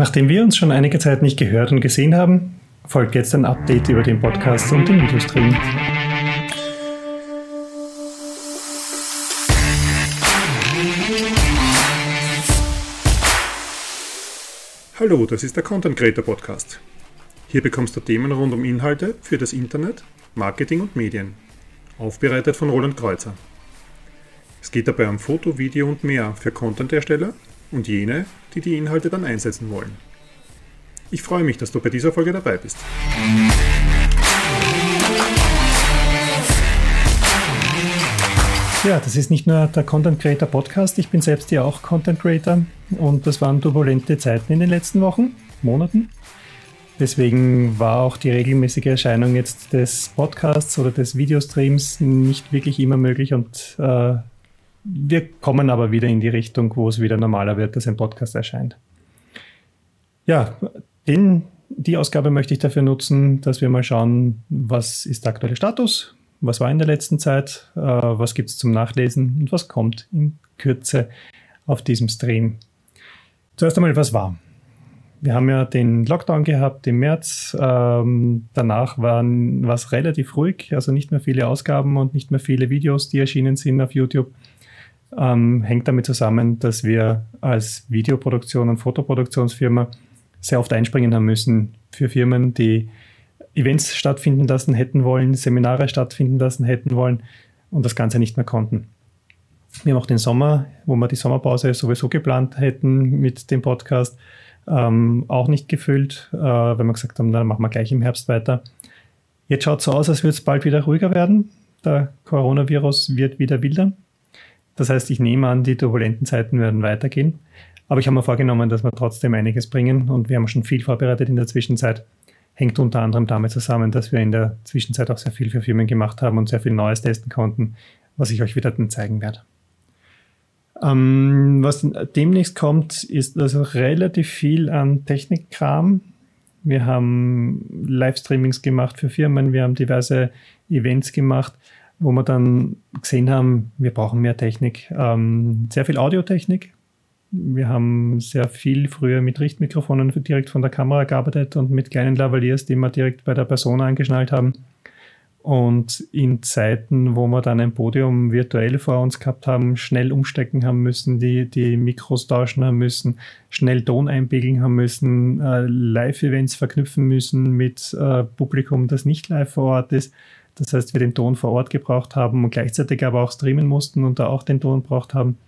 Nachdem wir uns schon einige Zeit nicht gehört und gesehen haben, folgt jetzt ein Update über den Podcast und den Videostream. Hallo, das ist der Content Creator Podcast. Hier bekommst du Themen rund um Inhalte für das Internet, Marketing und Medien. Aufbereitet von Roland Kreuzer. Es geht dabei um Foto, Video und mehr für Content-Ersteller und jene, die die Inhalte dann einsetzen wollen. Ich freue mich, dass du bei dieser Folge dabei bist. Ja, das ist nicht nur der Content Creator Podcast, ich bin selbst ja auch Content Creator und das waren turbulente Zeiten in den letzten Wochen, Monaten. Deswegen war auch die regelmäßige Erscheinung jetzt des Podcasts oder des Videostreams nicht wirklich immer möglich und äh, wir kommen aber wieder in die Richtung, wo es wieder normaler wird, dass ein Podcast erscheint. Ja, den, die Ausgabe möchte ich dafür nutzen, dass wir mal schauen, was ist der aktuelle Status, was war in der letzten Zeit, äh, was gibt es zum Nachlesen und was kommt in Kürze auf diesem Stream. Zuerst einmal, was war? Wir haben ja den Lockdown gehabt im März. Ähm, danach war es relativ ruhig, also nicht mehr viele Ausgaben und nicht mehr viele Videos, die erschienen sind auf YouTube ähm, hängt damit zusammen, dass wir als Videoproduktion und Fotoproduktionsfirma sehr oft einspringen haben müssen für Firmen, die Events stattfinden lassen hätten wollen, Seminare stattfinden lassen hätten wollen und das Ganze nicht mehr konnten. Wir haben auch den Sommer, wo wir die Sommerpause sowieso geplant hätten mit dem Podcast, ähm, auch nicht gefüllt, äh, weil wir gesagt haben, dann machen wir gleich im Herbst weiter. Jetzt schaut es so aus, als würde es bald wieder ruhiger werden. Der Coronavirus wird wieder wilder. Das heißt, ich nehme an, die turbulenten Zeiten werden weitergehen. Aber ich habe mir vorgenommen, dass wir trotzdem einiges bringen und wir haben schon viel vorbereitet in der Zwischenzeit. Hängt unter anderem damit zusammen, dass wir in der Zwischenzeit auch sehr viel für Firmen gemacht haben und sehr viel Neues testen konnten, was ich euch wieder dann zeigen werde. Ähm, was demnächst kommt, ist also relativ viel an Technikkram. Wir haben Livestreamings gemacht für Firmen, wir haben diverse Events gemacht wo wir dann gesehen haben, wir brauchen mehr Technik. Ähm, sehr viel Audiotechnik. Wir haben sehr viel früher mit Richtmikrofonen direkt von der Kamera gearbeitet und mit kleinen Lavaliers, die wir direkt bei der Person angeschnallt haben. Und in Zeiten, wo wir dann ein Podium virtuell vor uns gehabt haben, schnell umstecken haben müssen, die, die Mikros tauschen haben müssen, schnell Ton einpegeln haben müssen, äh, Live-Events verknüpfen müssen mit äh, Publikum, das nicht live vor Ort ist, das heißt, wir den Ton vor Ort gebraucht haben und gleichzeitig aber auch streamen mussten und da auch den Ton gebraucht haben,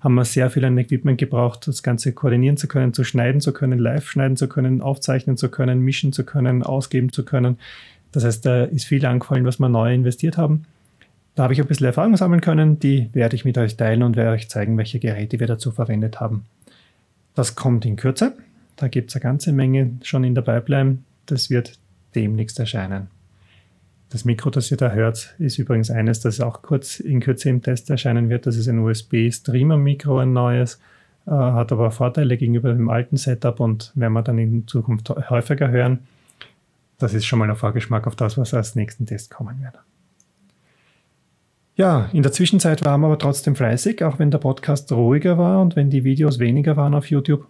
haben wir sehr viel an Equipment gebraucht, das Ganze koordinieren zu können, zu schneiden zu können, live schneiden zu können, aufzeichnen zu können, mischen zu können, ausgeben zu können. Das heißt, da ist viel angefallen, was wir neu investiert haben. Da habe ich ein bisschen Erfahrung sammeln können, die werde ich mit euch teilen und werde euch zeigen, welche Geräte wir dazu verwendet haben. Das kommt in Kürze. Da gibt es eine ganze Menge schon in der Pipeline. Das wird demnächst erscheinen. Das Mikro, das ihr da hört, ist übrigens eines, das auch kurz in Kürze im Test erscheinen wird. Das ist ein USB-Streamer-Mikro, ein neues, äh, hat aber Vorteile gegenüber dem alten Setup und werden wir dann in Zukunft häufiger hören. Das ist schon mal ein Vorgeschmack auf das, was als nächsten Test kommen wird. Ja, in der Zwischenzeit waren wir aber trotzdem fleißig, auch wenn der Podcast ruhiger war und wenn die Videos weniger waren auf YouTube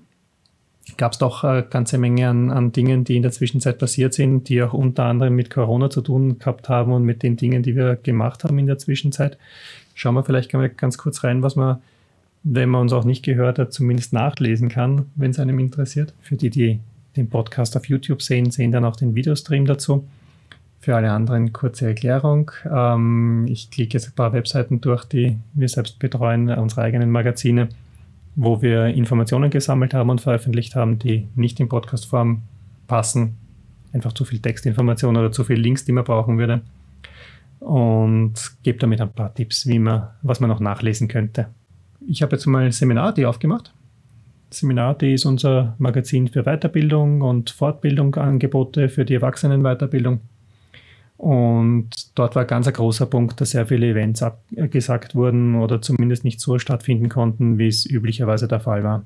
gab es doch eine ganze Menge an, an Dingen, die in der Zwischenzeit passiert sind, die auch unter anderem mit Corona zu tun gehabt haben und mit den Dingen, die wir gemacht haben in der Zwischenzeit. Schauen wir vielleicht ganz kurz rein, was man, wenn man uns auch nicht gehört hat, zumindest nachlesen kann, wenn es einem interessiert. Für die, die den Podcast auf YouTube sehen, sehen dann auch den Videostream dazu. Für alle anderen kurze Erklärung. Ähm, ich klicke jetzt ein paar Webseiten durch, die wir selbst betreuen, unsere eigenen Magazine wo wir Informationen gesammelt haben und veröffentlicht haben, die nicht in Podcast-Form passen. Einfach zu viel Textinformation oder zu viel Links, die man brauchen würde. Und gebe damit ein paar Tipps, wie man, was man noch nachlesen könnte. Ich habe jetzt mal Seminar.de aufgemacht. Seminar.de ist unser Magazin für Weiterbildung und Fortbildung, Angebote für die Erwachsenenweiterbildung. Und dort war ganz ein großer Punkt, dass sehr viele Events abgesagt wurden oder zumindest nicht so stattfinden konnten, wie es üblicherweise der Fall war.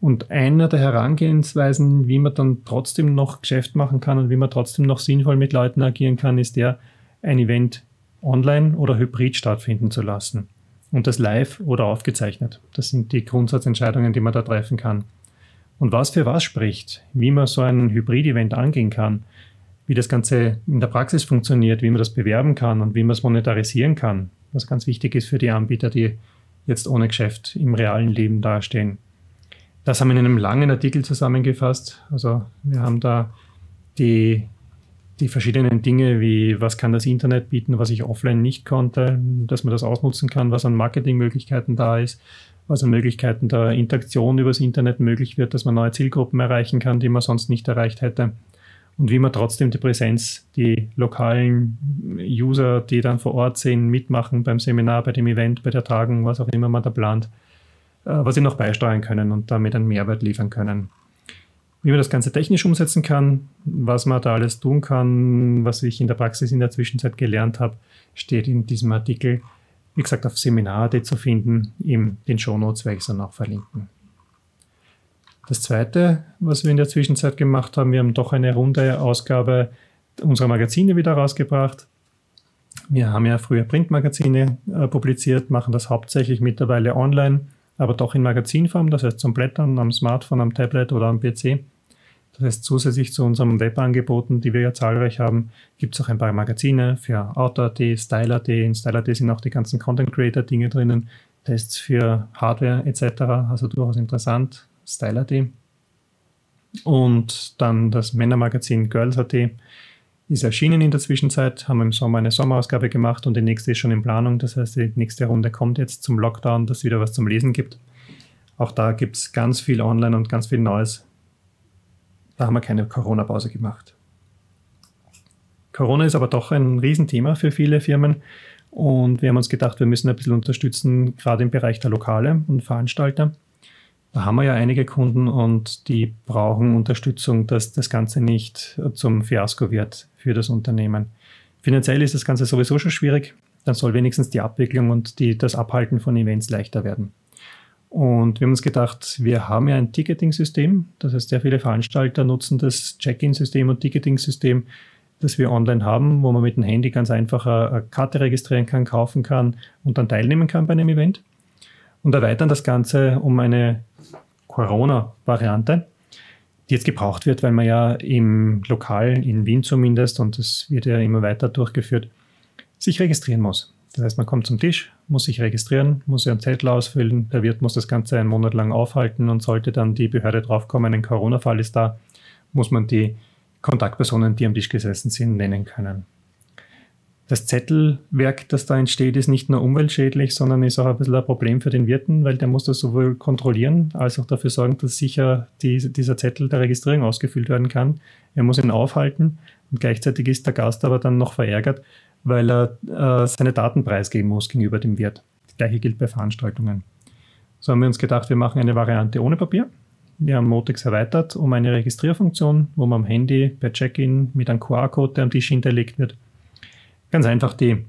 Und einer der Herangehensweisen, wie man dann trotzdem noch Geschäft machen kann und wie man trotzdem noch sinnvoll mit Leuten agieren kann, ist der, ein Event online oder hybrid stattfinden zu lassen. Und das live oder aufgezeichnet. Das sind die Grundsatzentscheidungen, die man da treffen kann. und was für was spricht, wie man so ein Hybrid-Event angehen kann, wie das Ganze in der Praxis funktioniert, wie man das bewerben kann und wie man es monetarisieren kann, was ganz wichtig ist für die Anbieter, die jetzt ohne Geschäft im realen Leben dastehen. Das haben wir in einem langen Artikel zusammengefasst. Also wir haben da die, die verschiedenen Dinge, wie was kann das Internet bieten, was ich offline nicht konnte, dass man das ausnutzen kann, was an Marketingmöglichkeiten da ist, was an Möglichkeiten der Interaktion übers Internet möglich wird, dass man neue Zielgruppen erreichen kann, die man sonst nicht erreicht hätte. Und wie man trotzdem die Präsenz, die lokalen User, die dann vor Ort sind, mitmachen beim Seminar, bei dem Event, bei der Tagung, was auch immer man da plant, äh, was sie noch beisteuern können und damit einen Mehrwert liefern können. Wie man das Ganze technisch umsetzen kann, was man da alles tun kann, was ich in der Praxis in der Zwischenzeit gelernt habe, steht in diesem Artikel, wie gesagt, auf Seminar.de zu finden. In den Shownotes werde ich es dann auch verlinken. Das Zweite, was wir in der Zwischenzeit gemacht haben, wir haben doch eine runde Ausgabe unserer Magazine wieder rausgebracht. Wir haben ja früher Printmagazine äh, publiziert, machen das hauptsächlich mittlerweile online aber doch in Magazinform, das heißt zum Blättern am Smartphone, am Tablet oder am PC. Das heißt, zusätzlich zu unseren Webangeboten, die wir ja zahlreich haben, gibt es auch ein paar Magazine für Auto.at, Style.at. In Style.at sind auch die ganzen Content Creator Dinge drinnen, Tests für Hardware etc. Also durchaus interessant, Style.at. Und dann das Männermagazin Girls.at ist erschienen in der Zwischenzeit, haben im Sommer eine Sommerausgabe gemacht und die nächste ist schon in Planung. Das heißt, die nächste Runde kommt jetzt zum Lockdown, dass es wieder was zum Lesen gibt. Auch da gibt es ganz viel online und ganz viel Neues. Da haben wir keine Corona-Pause gemacht. Corona ist aber doch ein Riesenthema für viele Firmen und wir haben uns gedacht, wir müssen ein bisschen unterstützen, gerade im Bereich der Lokale und Veranstalter. Da haben wir ja einige Kunden und die brauchen Unterstützung, dass das Ganze nicht zum Fiasko wird für das Unternehmen. Finanziell ist das Ganze sowieso schon schwierig. Dann soll wenigstens die Abwicklung und die, das Abhalten von Events leichter werden. Und wir haben uns gedacht, wir haben ja ein Ticketing-System. Das heißt, sehr viele Veranstalter nutzen das Check-in-System und Ticketing-System, das wir online haben, wo man mit dem Handy ganz einfach eine Karte registrieren kann, kaufen kann und dann teilnehmen kann bei einem Event. Und erweitern das Ganze um eine Corona-Variante, die jetzt gebraucht wird, weil man ja im Lokal, in Wien zumindest, und das wird ja immer weiter durchgeführt, sich registrieren muss. Das heißt, man kommt zum Tisch, muss sich registrieren, muss einen Zettel ausfüllen, der Wirt muss das Ganze einen Monat lang aufhalten und sollte dann die Behörde draufkommen, ein Corona-Fall ist da, muss man die Kontaktpersonen, die am Tisch gesessen sind, nennen können das Zettelwerk, das da entsteht, ist nicht nur umweltschädlich, sondern ist auch ein bisschen ein Problem für den Wirten, weil der muss das sowohl kontrollieren, als auch dafür sorgen, dass sicher die, dieser Zettel der Registrierung ausgefüllt werden kann. Er muss ihn aufhalten und gleichzeitig ist der Gast aber dann noch verärgert, weil er äh, seine Daten preisgeben muss gegenüber dem Wirt. Das gleiche gilt bei Veranstaltungen. So haben wir uns gedacht, wir machen eine Variante ohne Papier. Wir haben Motex erweitert um eine Registrierfunktion, wo man am Handy per Check-in mit einem QR-Code, der am Tisch hinterlegt wird, ganz einfach die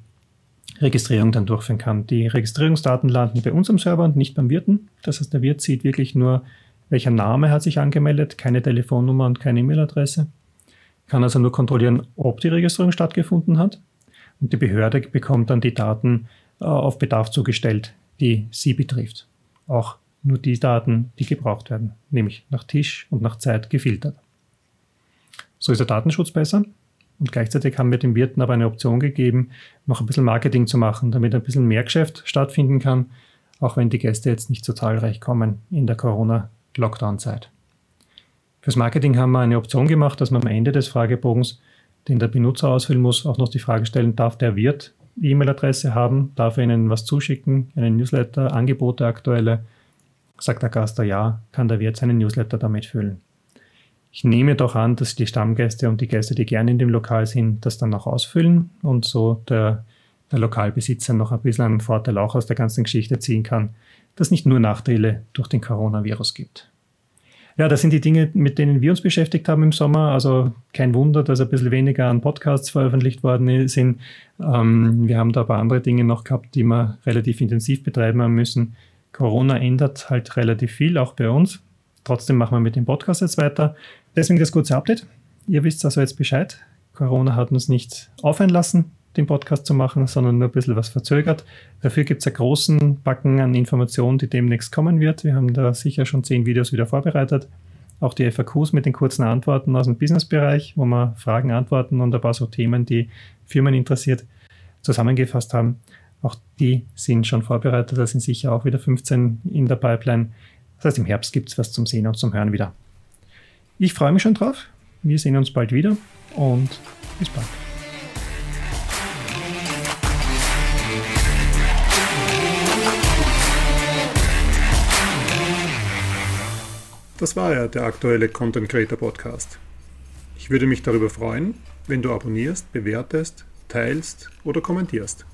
Registrierung dann durchführen kann. Die Registrierungsdaten landen bei uns am Server und nicht beim Wirten. Das heißt, der Wirt sieht wirklich nur, welcher Name hat sich angemeldet, keine Telefonnummer und keine E-Mail-Adresse. Kann also nur kontrollieren, ob die Registrierung stattgefunden hat. Und die Behörde bekommt dann die Daten äh, auf Bedarf zugestellt, die sie betrifft. Auch nur die Daten, die gebraucht werden, nämlich nach Tisch und nach Zeit gefiltert. So ist der Datenschutz besser. Und gleichzeitig haben wir dem Wirten aber eine Option gegeben, noch ein bisschen Marketing zu machen, damit ein bisschen mehr Geschäft stattfinden kann, auch wenn die Gäste jetzt nicht so zahlreich kommen in der Corona-Lockdown-Zeit. Fürs Marketing haben wir eine Option gemacht, dass man am Ende des Fragebogens, den der Benutzer ausfüllen muss, auch noch die Frage stellen, darf der Wirt E-Mail-Adresse haben, darf er Ihnen was zuschicken, einen Newsletter, Angebote aktuelle. Sagt der Gast ja, kann der Wirt seinen Newsletter damit füllen. Ich nehme doch an, dass die Stammgäste und die Gäste, die gerne in dem Lokal sind, das dann noch ausfüllen und so der, der Lokalbesitzer noch ein bisschen einen Vorteil auch aus der ganzen Geschichte ziehen kann, dass nicht nur Nachteile durch den Coronavirus gibt. Ja, das sind die Dinge, mit denen wir uns beschäftigt haben im Sommer. Also kein Wunder, dass ein bisschen weniger an Podcasts veröffentlicht worden sind. Ähm, wir haben da ein paar andere Dinge noch gehabt, die wir relativ intensiv betreiben haben müssen. Corona ändert halt relativ viel, auch bei uns. Trotzdem machen wir mit dem Podcast jetzt weiter. Deswegen das kurze Update. Ihr wisst also jetzt Bescheid. Corona hat uns nicht aufhören lassen, den Podcast zu machen, sondern nur ein bisschen was verzögert. Dafür gibt es einen großen Backen an Informationen, die demnächst kommen wird. Wir haben da sicher schon zehn Videos wieder vorbereitet. auch die FAQs mit den kurzen Antworten aus dem Businessbereich, wo wir Fragen, Antworten und ein paar so Themen, die Firmen interessiert, zusammengefasst haben. Auch die sind schon vorbereitet, da sind sicher auch wieder 15 in der Pipeline. Das heißt, im Herbst gibt es was zum Sehen und zum Hören wieder. Ich freue mich schon drauf. Wir sehen uns bald wieder und bis bald. Das war ja der aktuelle Content Creator Podcast. Ich würde mich darüber freuen, wenn du abonnierst, bewertest, teilst oder kommentierst.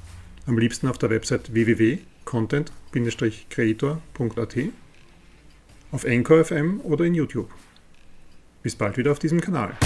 Am liebsten auf der Website www.content-creator.at, auf Anchor FM oder in YouTube. Bis bald wieder auf diesem Kanal.